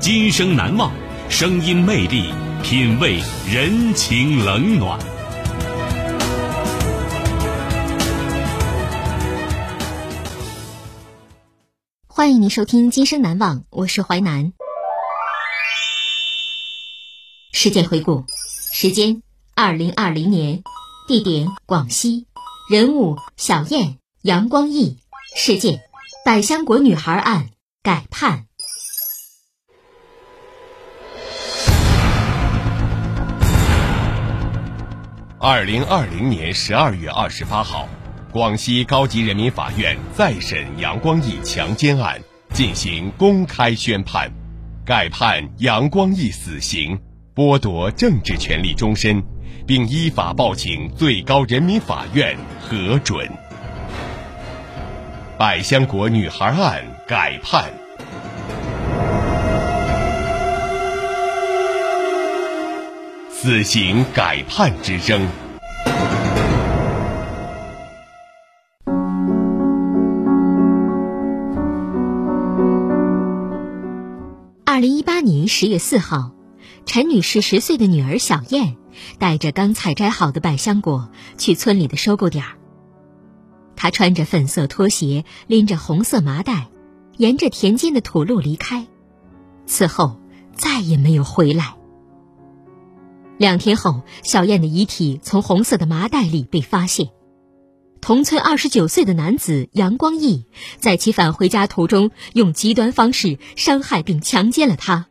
今生难忘，声音魅力，品味人情冷暖。欢迎您收听《今生难忘》，我是淮南。事件回顾：时间二零二零年，地点广西，人物小燕、杨光义，事件百香果女孩案改判。二零二零年十二月二十八号。广西高级人民法院再审杨光义强奸案进行公开宣判，改判杨光义死刑，剥夺政治权利终身，并依法报请最高人民法院核准。百香果女孩案改判，死刑改判之争。二零一八年十月四号，陈女士十岁的女儿小燕带着刚采摘好的百香果去村里的收购点儿。她穿着粉色拖鞋，拎着红色麻袋，沿着田间的土路离开，此后再也没有回来。两天后，小燕的遗体从红色的麻袋里被发现。同村二十九岁的男子杨光义，在其返回家途中用极端方式伤害并强奸了她，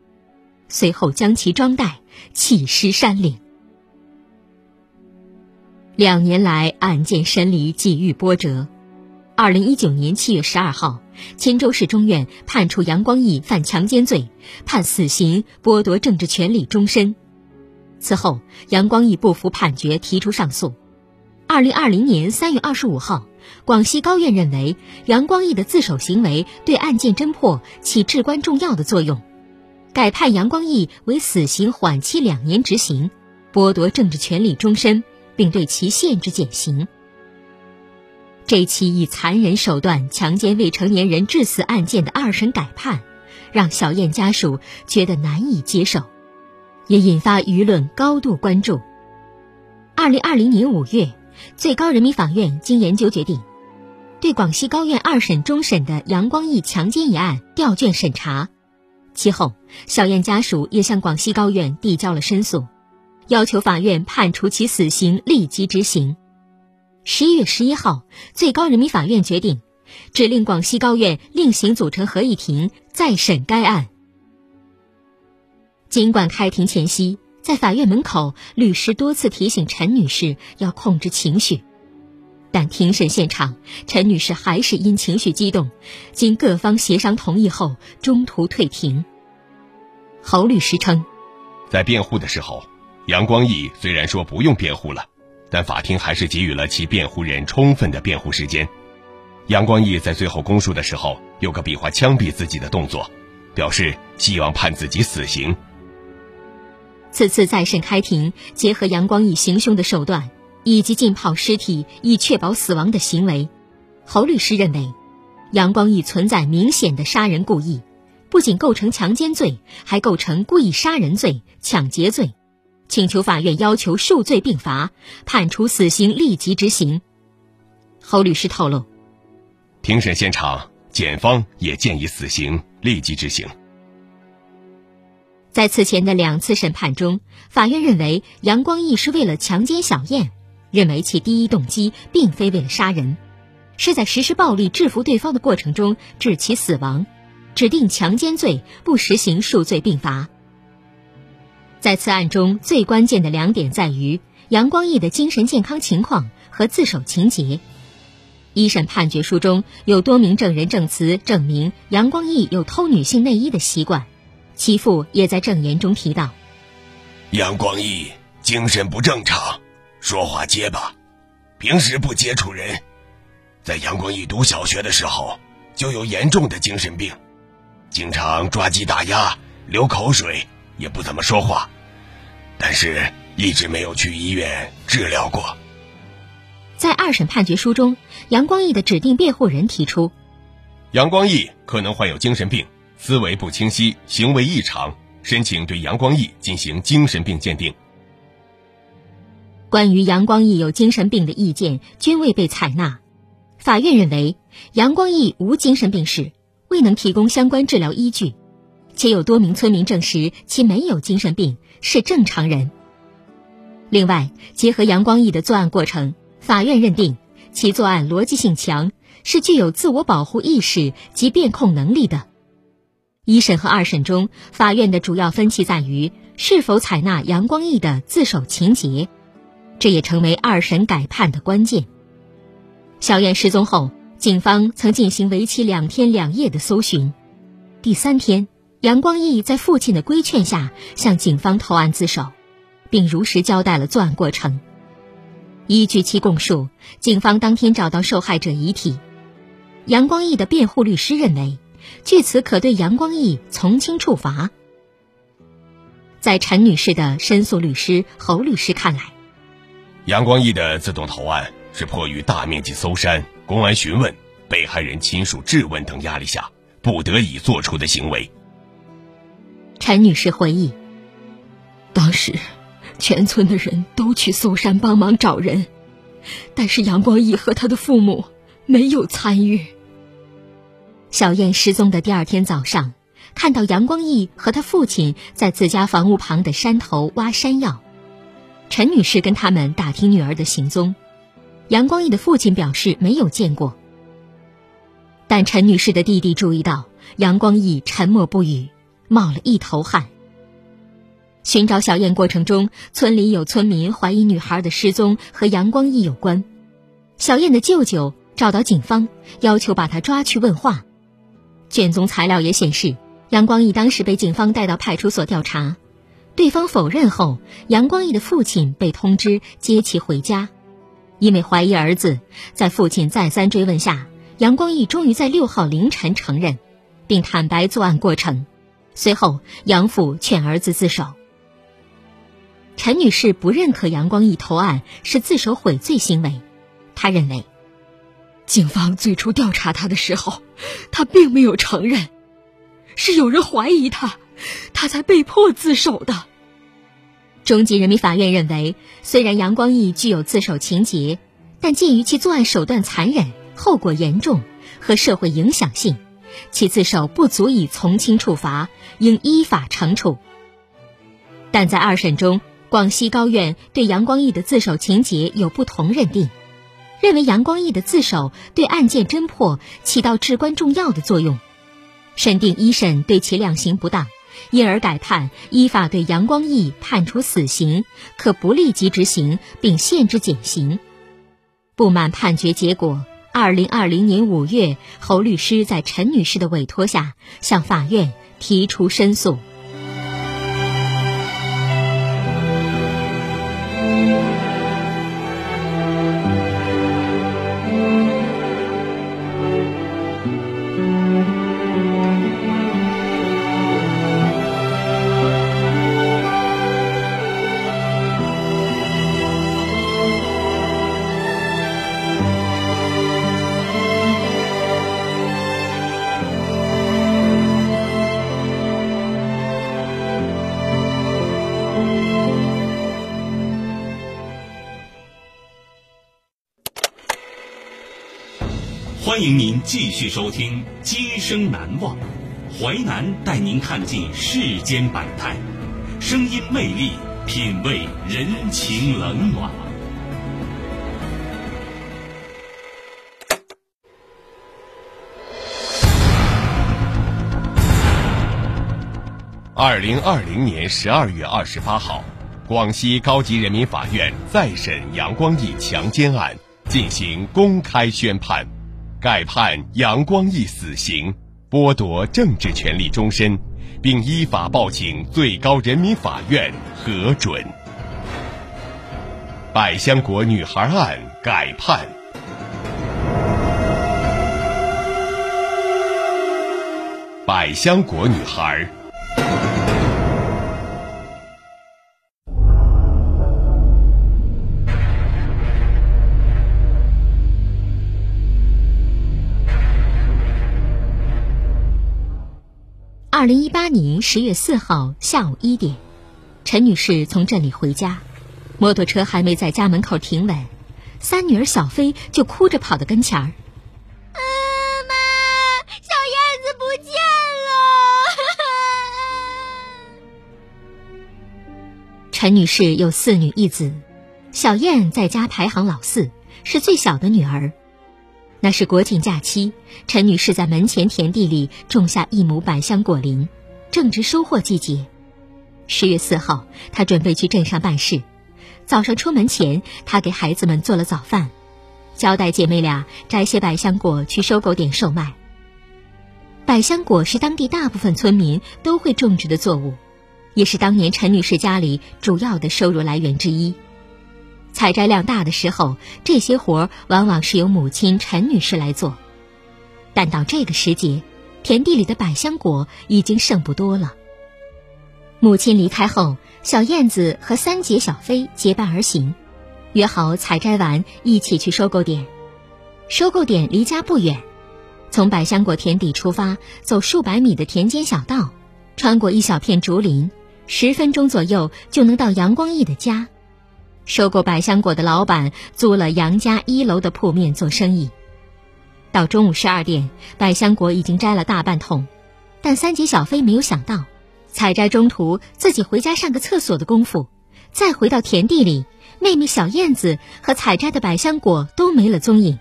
随后将其装袋弃尸山岭。两年来，案件审理几遇波折。二零一九年七月十二号，钦州市中院判处杨光义犯强奸罪，判死刑，剥夺政治权利终身。此后，杨光义不服判决，提出上诉。二零二零年三月二十五号，广西高院认为杨光义的自首行为对案件侦破起至关重要的作用，改判杨光义为死刑缓期两年执行，剥夺政治权利终身，并对其限制减刑。这起以残忍手段强奸未成年人致死案件的二审改判，让小燕家属觉得难以接受，也引发舆论高度关注。二零二零年五月。最高人民法院经研究决定，对广西高院二审终审的杨光义强奸一案调卷审查。其后，小燕家属也向广西高院递交了申诉，要求法院判处其死刑立即执行。十一月十一号，最高人民法院决定，指令广西高院另行组成合议庭再审该案。尽管开庭前夕。在法院门口，律师多次提醒陈女士要控制情绪，但庭审现场，陈女士还是因情绪激动，经各方协商同意后，中途退庭。侯律师称，在辩护的时候，杨光义虽然说不用辩护了，但法庭还是给予了其辩护人充分的辩护时间。杨光义在最后供述的时候，有个比划枪毙自己的动作，表示希望判自己死刑。此次再审开庭，结合杨光义行凶的手段以及浸泡尸体以确保死亡的行为，侯律师认为，杨光义存在明显的杀人故意，不仅构成强奸罪，还构成故意杀人罪、抢劫罪，请求法院要求数罪并罚，判处死刑立即执行。侯律师透露，庭审现场，检方也建议死刑立即执行。在此前的两次审判中，法院认为杨光义是为了强奸小燕，认为其第一动机并非为了杀人，是在实施暴力制服对方的过程中致其死亡，指定强奸罪不实行数罪并罚。在此案中最关键的两点在于杨光义的精神健康情况和自首情节。一审判决书中有多名证人证词证明杨光义有偷女性内衣的习惯。其父也在证言中提到，杨光义精神不正常，说话结巴，平时不接触人。在杨光义读小学的时候，就有严重的精神病，经常抓鸡打鸭、流口水，也不怎么说话，但是一直没有去医院治疗过。在二审判决书中，杨光义的指定辩护人提出，杨光义可能患有精神病。思维不清晰，行为异常，申请对杨光义进行精神病鉴定。关于杨光义有精神病的意见均未被采纳，法院认为杨光义无精神病史，未能提供相关治疗依据，且有多名村民证实其没有精神病，是正常人。另外，结合杨光义的作案过程，法院认定其作案逻辑性强，是具有自我保护意识及辩控能力的。一审和二审中，法院的主要分歧在于是否采纳杨光义的自首情节，这也成为二审改判的关键。小燕失踪后，警方曾进行为期两天两夜的搜寻。第三天，杨光义在父亲的规劝下向警方投案自首，并如实交代了作案过程。依据其供述，警方当天找到受害者遗体。杨光义的辩护律师认为。据此可对杨光义从轻处罚。在陈女士的申诉律师侯律师看来，杨光义的自动投案是迫于大面积搜山、公安询问、被害人亲属质问等压力下不得已做出的行为。陈女士回忆，当时全村的人都去搜山帮忙找人，但是杨光义和他的父母没有参与。小燕失踪的第二天早上，看到杨光义和他父亲在自家房屋旁的山头挖山药。陈女士跟他们打听女儿的行踪，杨光义的父亲表示没有见过。但陈女士的弟弟注意到杨光义沉默不语，冒了一头汗。寻找小燕过程中，村里有村民怀疑女孩的失踪和杨光义有关，小燕的舅舅找到警方，要求把他抓去问话。卷宗材料也显示，杨光义当时被警方带到派出所调查，对方否认后，杨光义的父亲被通知接其回家。因为怀疑儿子，在父亲再三追问下，杨光义终于在六号凌晨承认，并坦白作案过程。随后，杨父劝儿子自首。陈女士不认可杨光义投案是自首悔罪行为，她认为。警方最初调查他的时候，他并没有承认，是有人怀疑他，他才被迫自首的。中级人民法院认为，虽然杨光义具有自首情节，但鉴于其作案手段残忍、后果严重和社会影响性，其自首不足以从轻处罚，应依法惩处。但在二审中，广西高院对杨光义的自首情节有不同认定。认为杨光义的自首对案件侦破起到至关重要的作用，审定一审对其量刑不当，因而改判依法对杨光义判处死刑，可不立即执行，并限制减刑。不满判决结果，二零二零年五月，侯律师在陈女士的委托下向法院提出申诉。欢迎您继续收听《今生难忘》，淮南带您看尽世间百态，声音魅力，品味人情冷暖。二零二零年十二月二十八号，广西高级人民法院再审杨光义强奸案进行公开宣判，改判杨光义死刑。剥夺政治权利终身，并依法报请最高人民法院核准。百香果女孩案改判。百香果女孩。二零一八年十月四号下午一点，陈女士从镇里回家，摩托车还没在家门口停稳，三女儿小飞就哭着跑到跟前儿：“妈，小燕子不见了。”陈女士有四女一子，小燕在家排行老四，是最小的女儿。那是国庆假期，陈女士在门前田地里种下一亩百香果林，正值收获季节。十月四号，她准备去镇上办事。早上出门前，她给孩子们做了早饭，交代姐妹俩摘些百香果去收购点售卖。百香果是当地大部分村民都会种植的作物，也是当年陈女士家里主要的收入来源之一。采摘量大的时候，这些活儿往往是由母亲陈女士来做。但到这个时节，田地里的百香果已经剩不多了。母亲离开后，小燕子和三姐小飞结伴而行，约好采摘完一起去收购点。收购点离家不远，从百香果田底出发，走数百米的田间小道，穿过一小片竹林，十分钟左右就能到杨光义的家。收购百香果的老板租了杨家一楼的铺面做生意。到中午十二点，百香果已经摘了大半桶，但三姐小飞没有想到，采摘中途自己回家上个厕所的功夫，再回到田地里，妹妹小燕子和采摘的百香果都没了踪影。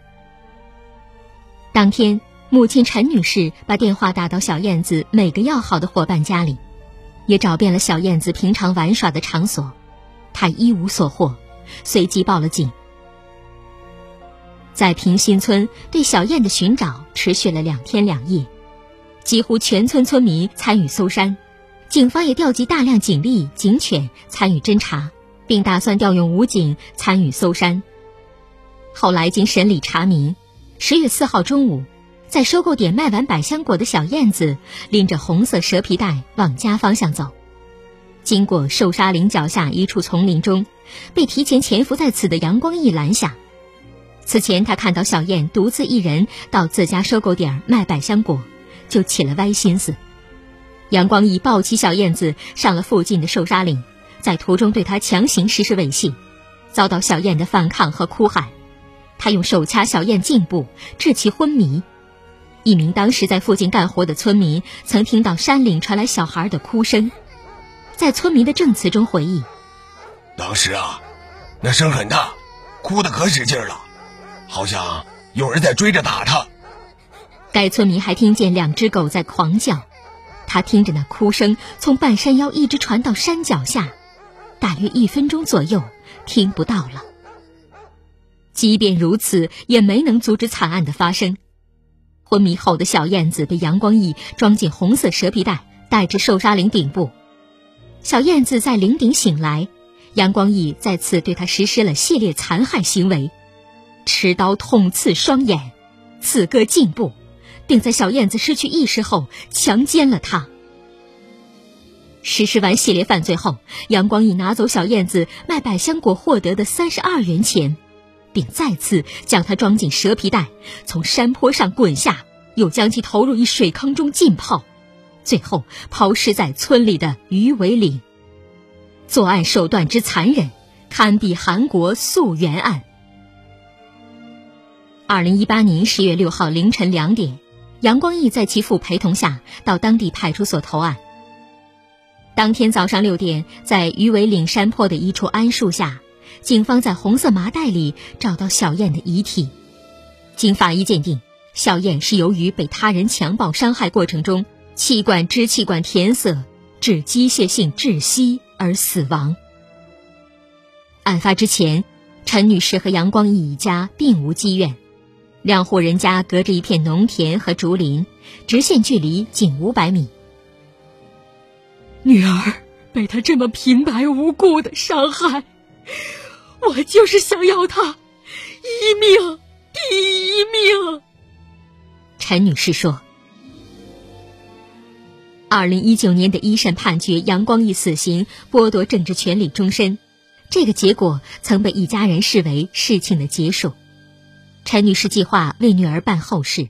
当天，母亲陈女士把电话打到小燕子每个要好的伙伴家里，也找遍了小燕子平常玩耍的场所。他一无所获，随即报了警。在平新村，对小燕的寻找持续了两天两夜，几乎全村村民参与搜山，警方也调集大量警力、警犬参与侦查，并打算调用武警参与搜山。后来经审理查明，十月四号中午，在收购点卖完百香果的小燕子，拎着红色蛇皮袋往家方向走。经过寿沙岭脚下一处丛林中，被提前潜伏在此的杨光义拦下。此前他看到小燕独自一人到自家收购点卖百香果，就起了歪心思。杨光义抱起小燕子上了附近的寿沙岭，在途中对她强行实施猥亵，遭到小燕的反抗和哭喊。他用手掐小燕颈部，致其昏迷。一名当时在附近干活的村民曾听到山岭传来小孩的哭声。在村民的证词中回忆，当时啊，那声很大，哭得可使劲了，好像有人在追着打他。该村民还听见两只狗在狂叫，他听着那哭声从半山腰一直传到山脚下，大约一分钟左右，听不到了。即便如此，也没能阻止惨案的发生。昏迷后的小燕子被杨光义装进红色蛇皮袋，带至寿沙岭顶部。小燕子在林顶醒来，杨光义再次对她实施了系列残害行为，持刀捅刺双眼，刺割颈部，并在小燕子失去意识后强奸了她。实施完系列犯罪后，杨光义拿走小燕子卖百香果获得的三十二元钱，并再次将她装进蛇皮袋，从山坡上滚下，又将其投入一水坑中浸泡。最后抛尸在村里的鱼尾岭。作案手段之残忍，堪比韩国溯源案。二零一八年十月六号凌晨两点，杨光义在其父陪同下到当地派出所投案。当天早上六点，在鱼尾岭山坡的一处桉树下，警方在红色麻袋里找到小燕的遗体。经法医鉴定，小燕是由于被他人强暴伤害过程中气管支气管填塞致机械性窒息而死亡。案发之前，陈女士和杨光义一家并无积怨。两户人家隔着一片农田和竹林，直线距离仅五百米。女儿被他这么平白无故的伤害，我就是想要他一命抵一命。陈女士说：“二零一九年的一审判决杨光义死刑，剥夺政治权利终身，这个结果曾被一家人视为事情的结束。”陈女士计划为女儿办后事，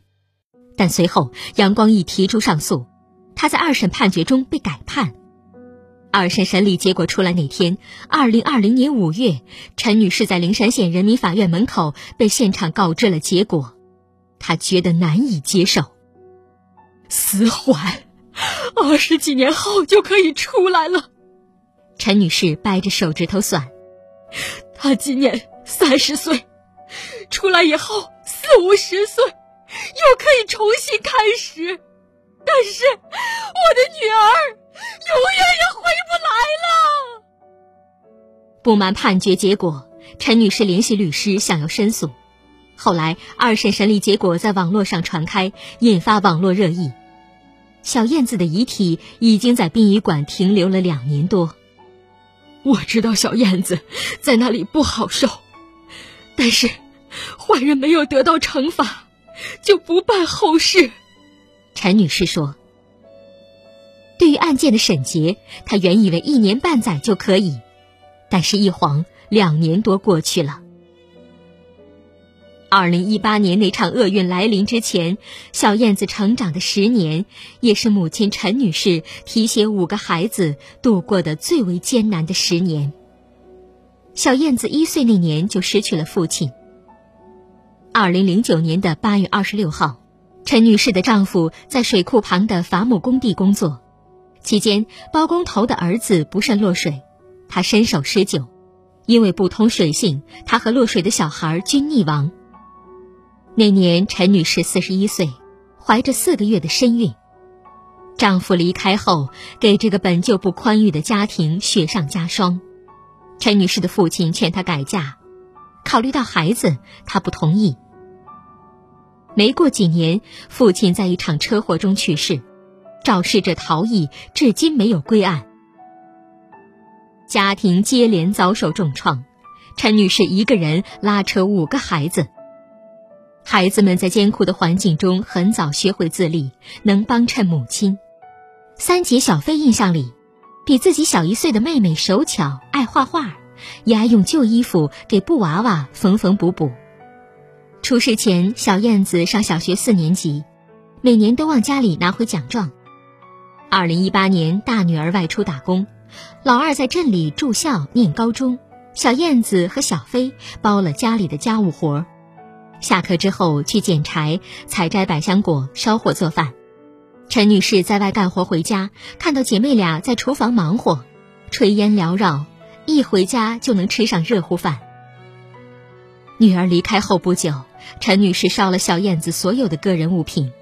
但随后杨光义提出上诉，他在二审判决中被改判。二审审理结果出来那天，二零二零年五月，陈女士在灵山县人民法院门口被现场告知了结果，她觉得难以接受。死缓，二十几年后就可以出来了。陈女士掰着手指头算，她今年三十岁。出来以后四五十岁，又可以重新开始，但是我的女儿永远也回不来了。不满判决结果，陈女士联系律师想要申诉。后来二审审理结果在网络上传开，引发网络热议。小燕子的遗体已经在殡仪馆停留了两年多。我知道小燕子在那里不好受。但是，坏人没有得到惩罚，就不办后事。陈女士说：“对于案件的审结，她原以为一年半载就可以，但是，一晃两年多过去了。二零一八年那场厄运来临之前，小燕子成长的十年，也是母亲陈女士提携五个孩子度过的最为艰难的十年。”小燕子一岁那年就失去了父亲。二零零九年的八月二十六号，陈女士的丈夫在水库旁的伐木工地工作，期间包工头的儿子不慎落水，他身受施救，因为不通水性，他和落水的小孩均溺亡。那年陈女士四十一岁，怀着四个月的身孕，丈夫离开后，给这个本就不宽裕的家庭雪上加霜。陈女士的父亲劝她改嫁，考虑到孩子，她不同意。没过几年，父亲在一场车祸中去世，肇事者逃逸，至今没有归案。家庭接连遭受重创，陈女士一个人拉扯五个孩子。孩子们在艰苦的环境中很早学会自立，能帮衬母亲。三姐小飞印象里。比自己小一岁的妹妹手巧，爱画画，也爱用旧衣服给布娃娃缝缝补补。出事前，小燕子上小学四年级，每年都往家里拿回奖状。二零一八年，大女儿外出打工，老二在镇里住校念高中，小燕子和小飞包了家里的家务活。下课之后去捡柴、采摘百香果、烧火做饭。陈女士在外干活回家，看到姐妹俩在厨房忙活，炊烟缭绕，一回家就能吃上热乎饭。女儿离开后不久，陈女士烧了小燕子所有的个人物品，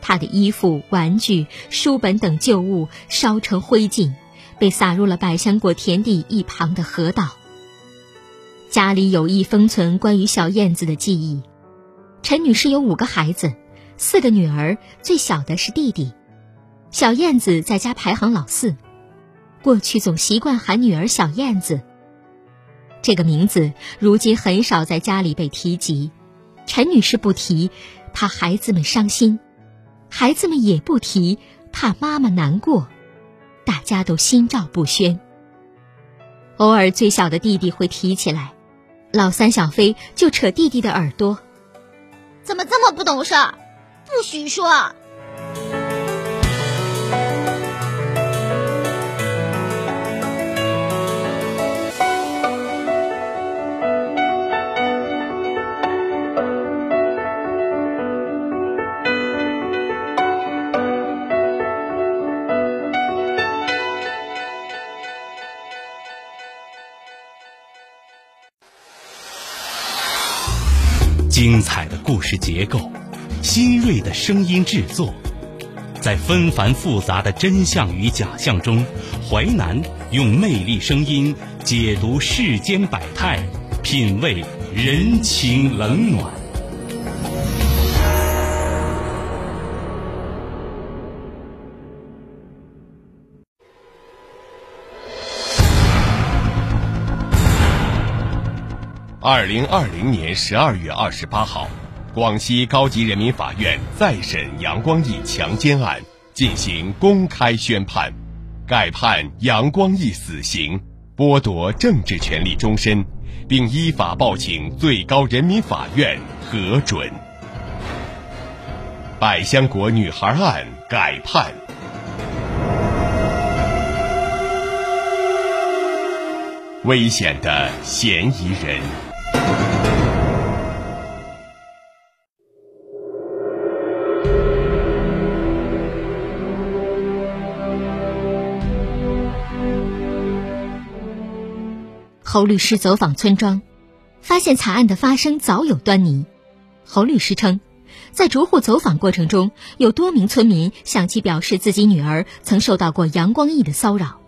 她的衣服、玩具、书本等旧物烧成灰烬，被撒入了百香果田地一旁的河道。家里有意封存关于小燕子的记忆。陈女士有五个孩子。四个女儿，最小的是弟弟，小燕子在家排行老四。过去总习惯喊女儿小燕子。这个名字如今很少在家里被提及。陈女士不提，怕孩子们伤心；孩子们也不提，怕妈妈难过。大家都心照不宣。偶尔最小的弟弟会提起来，老三小飞就扯弟弟的耳朵：“怎么这么不懂事儿？”不许说。事结构，新锐的声音制作，在纷繁复杂的真相与假象中，淮南用魅力声音解读世间百态，品味人情冷暖。二零二零年十二月二十八号，广西高级人民法院再审杨光义强奸案进行公开宣判，改判杨光义死刑，剥夺政治权利终身，并依法报请最高人民法院核准。百香果女孩案改判，危险的嫌疑人。侯律师走访村庄，发现惨案的发生早有端倪。侯律师称，在逐户走访过程中，有多名村民向其表示自己女儿曾受到过杨光义的骚扰。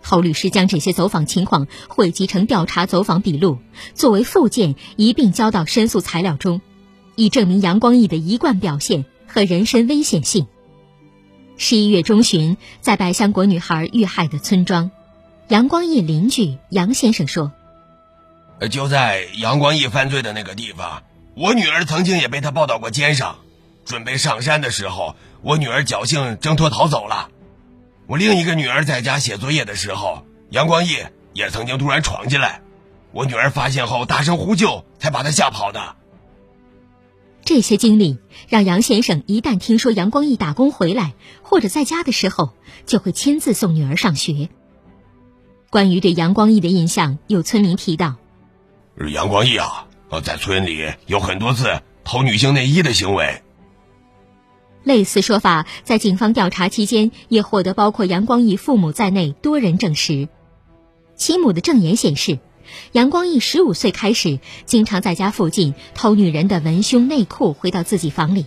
侯律师将这些走访情况汇集成调查走访笔录，作为附件一并交到申诉材料中，以证明杨光义的一贯表现和人身危险性。十一月中旬，在百香果女孩遇害的村庄。杨光义邻居杨先生说：“就在杨光义犯罪的那个地方，我女儿曾经也被他抱到过肩上。准备上山的时候，我女儿侥幸挣脱逃走了。我另一个女儿在家写作业的时候，杨光义也曾经突然闯进来。我女儿发现后大声呼救，才把他吓跑的。”这些经历让杨先生一旦听说杨光义打工回来或者在家的时候，就会亲自送女儿上学。关于对杨光义的印象，有村民提到：“杨光义啊，在村里有很多次偷女性内衣的行为。”类似说法在警方调查期间也获得包括杨光义父母在内多人证实。其母的证言显示，杨光义十五岁开始经常在家附近偷女人的文胸内裤回到自己房里，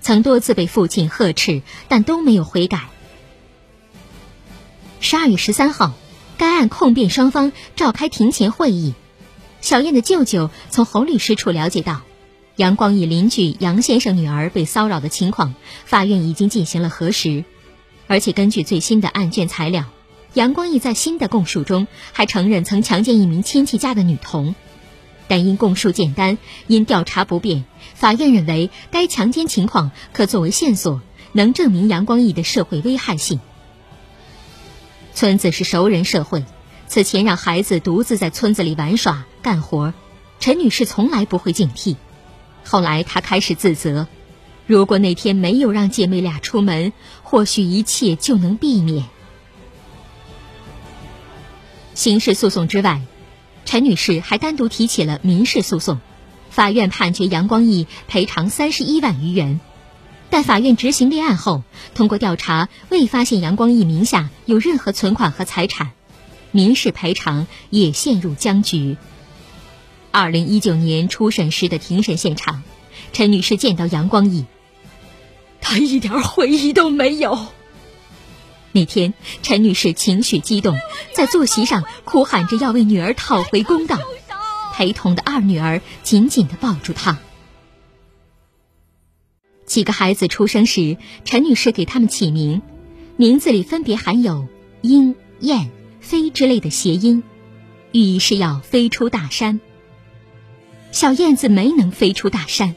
曾多次被父亲呵斥，但都没有悔改。十二月十三号。该案控辩双方召开庭前会议，小燕的舅舅从侯律师处了解到，杨光义邻居杨先生女儿被骚扰的情况，法院已经进行了核实，而且根据最新的案卷材料，杨光义在新的供述中还承认曾强奸一名亲戚家的女童，但因供述简单，因调查不便，法院认为该强奸情况可作为线索，能证明杨光义的社会危害性。村子是熟人社会，此前让孩子独自在村子里玩耍干活，陈女士从来不会警惕。后来她开始自责，如果那天没有让姐妹俩出门，或许一切就能避免。刑事诉讼之外，陈女士还单独提起了民事诉讼，法院判决杨光义赔偿三十一万余元。但法院执行立案后，通过调查未发现杨光义名下有任何存款和财产，民事赔偿也陷入僵局。二零一九年初审时的庭审现场，陈女士见到杨光义，他一点悔意都没有。那天，陈女士情绪激动，在坐席上哭喊着要为女儿讨回公道，陪同的二女儿紧紧地抱住她。几个孩子出生时，陈女士给他们起名，名字里分别含有“鹰”“燕”“飞”之类的谐音，寓意是要飞出大山。小燕子没能飞出大山。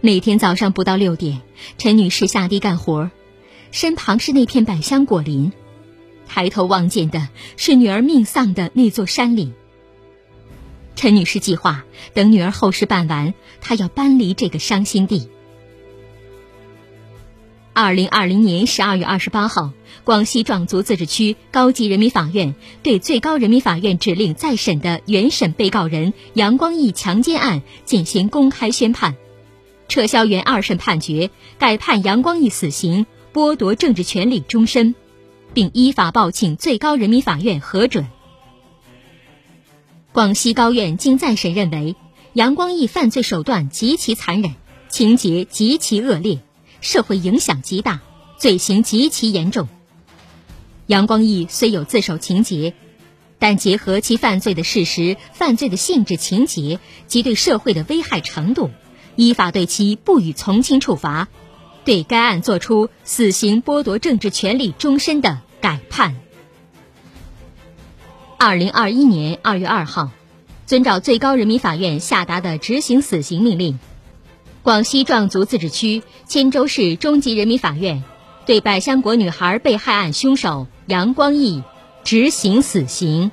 每天早上不到六点，陈女士下地干活，身旁是那片百香果林，抬头望见的是女儿命丧的那座山岭。陈女士计划等女儿后事办完，她要搬离这个伤心地。二零二零年十二月二十八号，广西壮族自治区高级人民法院对最高人民法院指令再审的原审被告人杨光义强奸案进行公开宣判，撤销原二审判决，改判杨光义死刑，剥夺政治权利终身，并依法报请最高人民法院核准。广西高院经再审认为，杨光义犯罪手段极其残忍，情节极其恶劣，社会影响极大，罪行极其严重。杨光义虽有自首情节，但结合其犯罪的事实、犯罪的性质、情节及对社会的危害程度，依法对其不予从轻处罚，对该案作出死刑剥夺政治权利终身的改判。二零二一年二月二号，遵照最高人民法院下达的执行死刑命令，广西壮族自治区钦州市中级人民法院对百香果女孩被害案凶手杨光义执行死刑。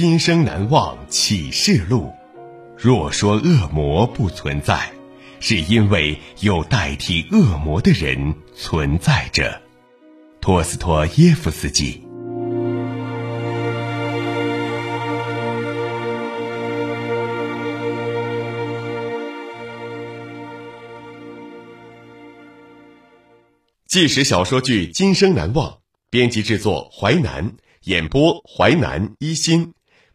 今生难忘启示录。若说恶魔不存在，是因为有代替恶魔的人存在着。托斯托耶夫斯基。纪实小说剧《今生难忘》，编辑制作淮南，演播淮南一心。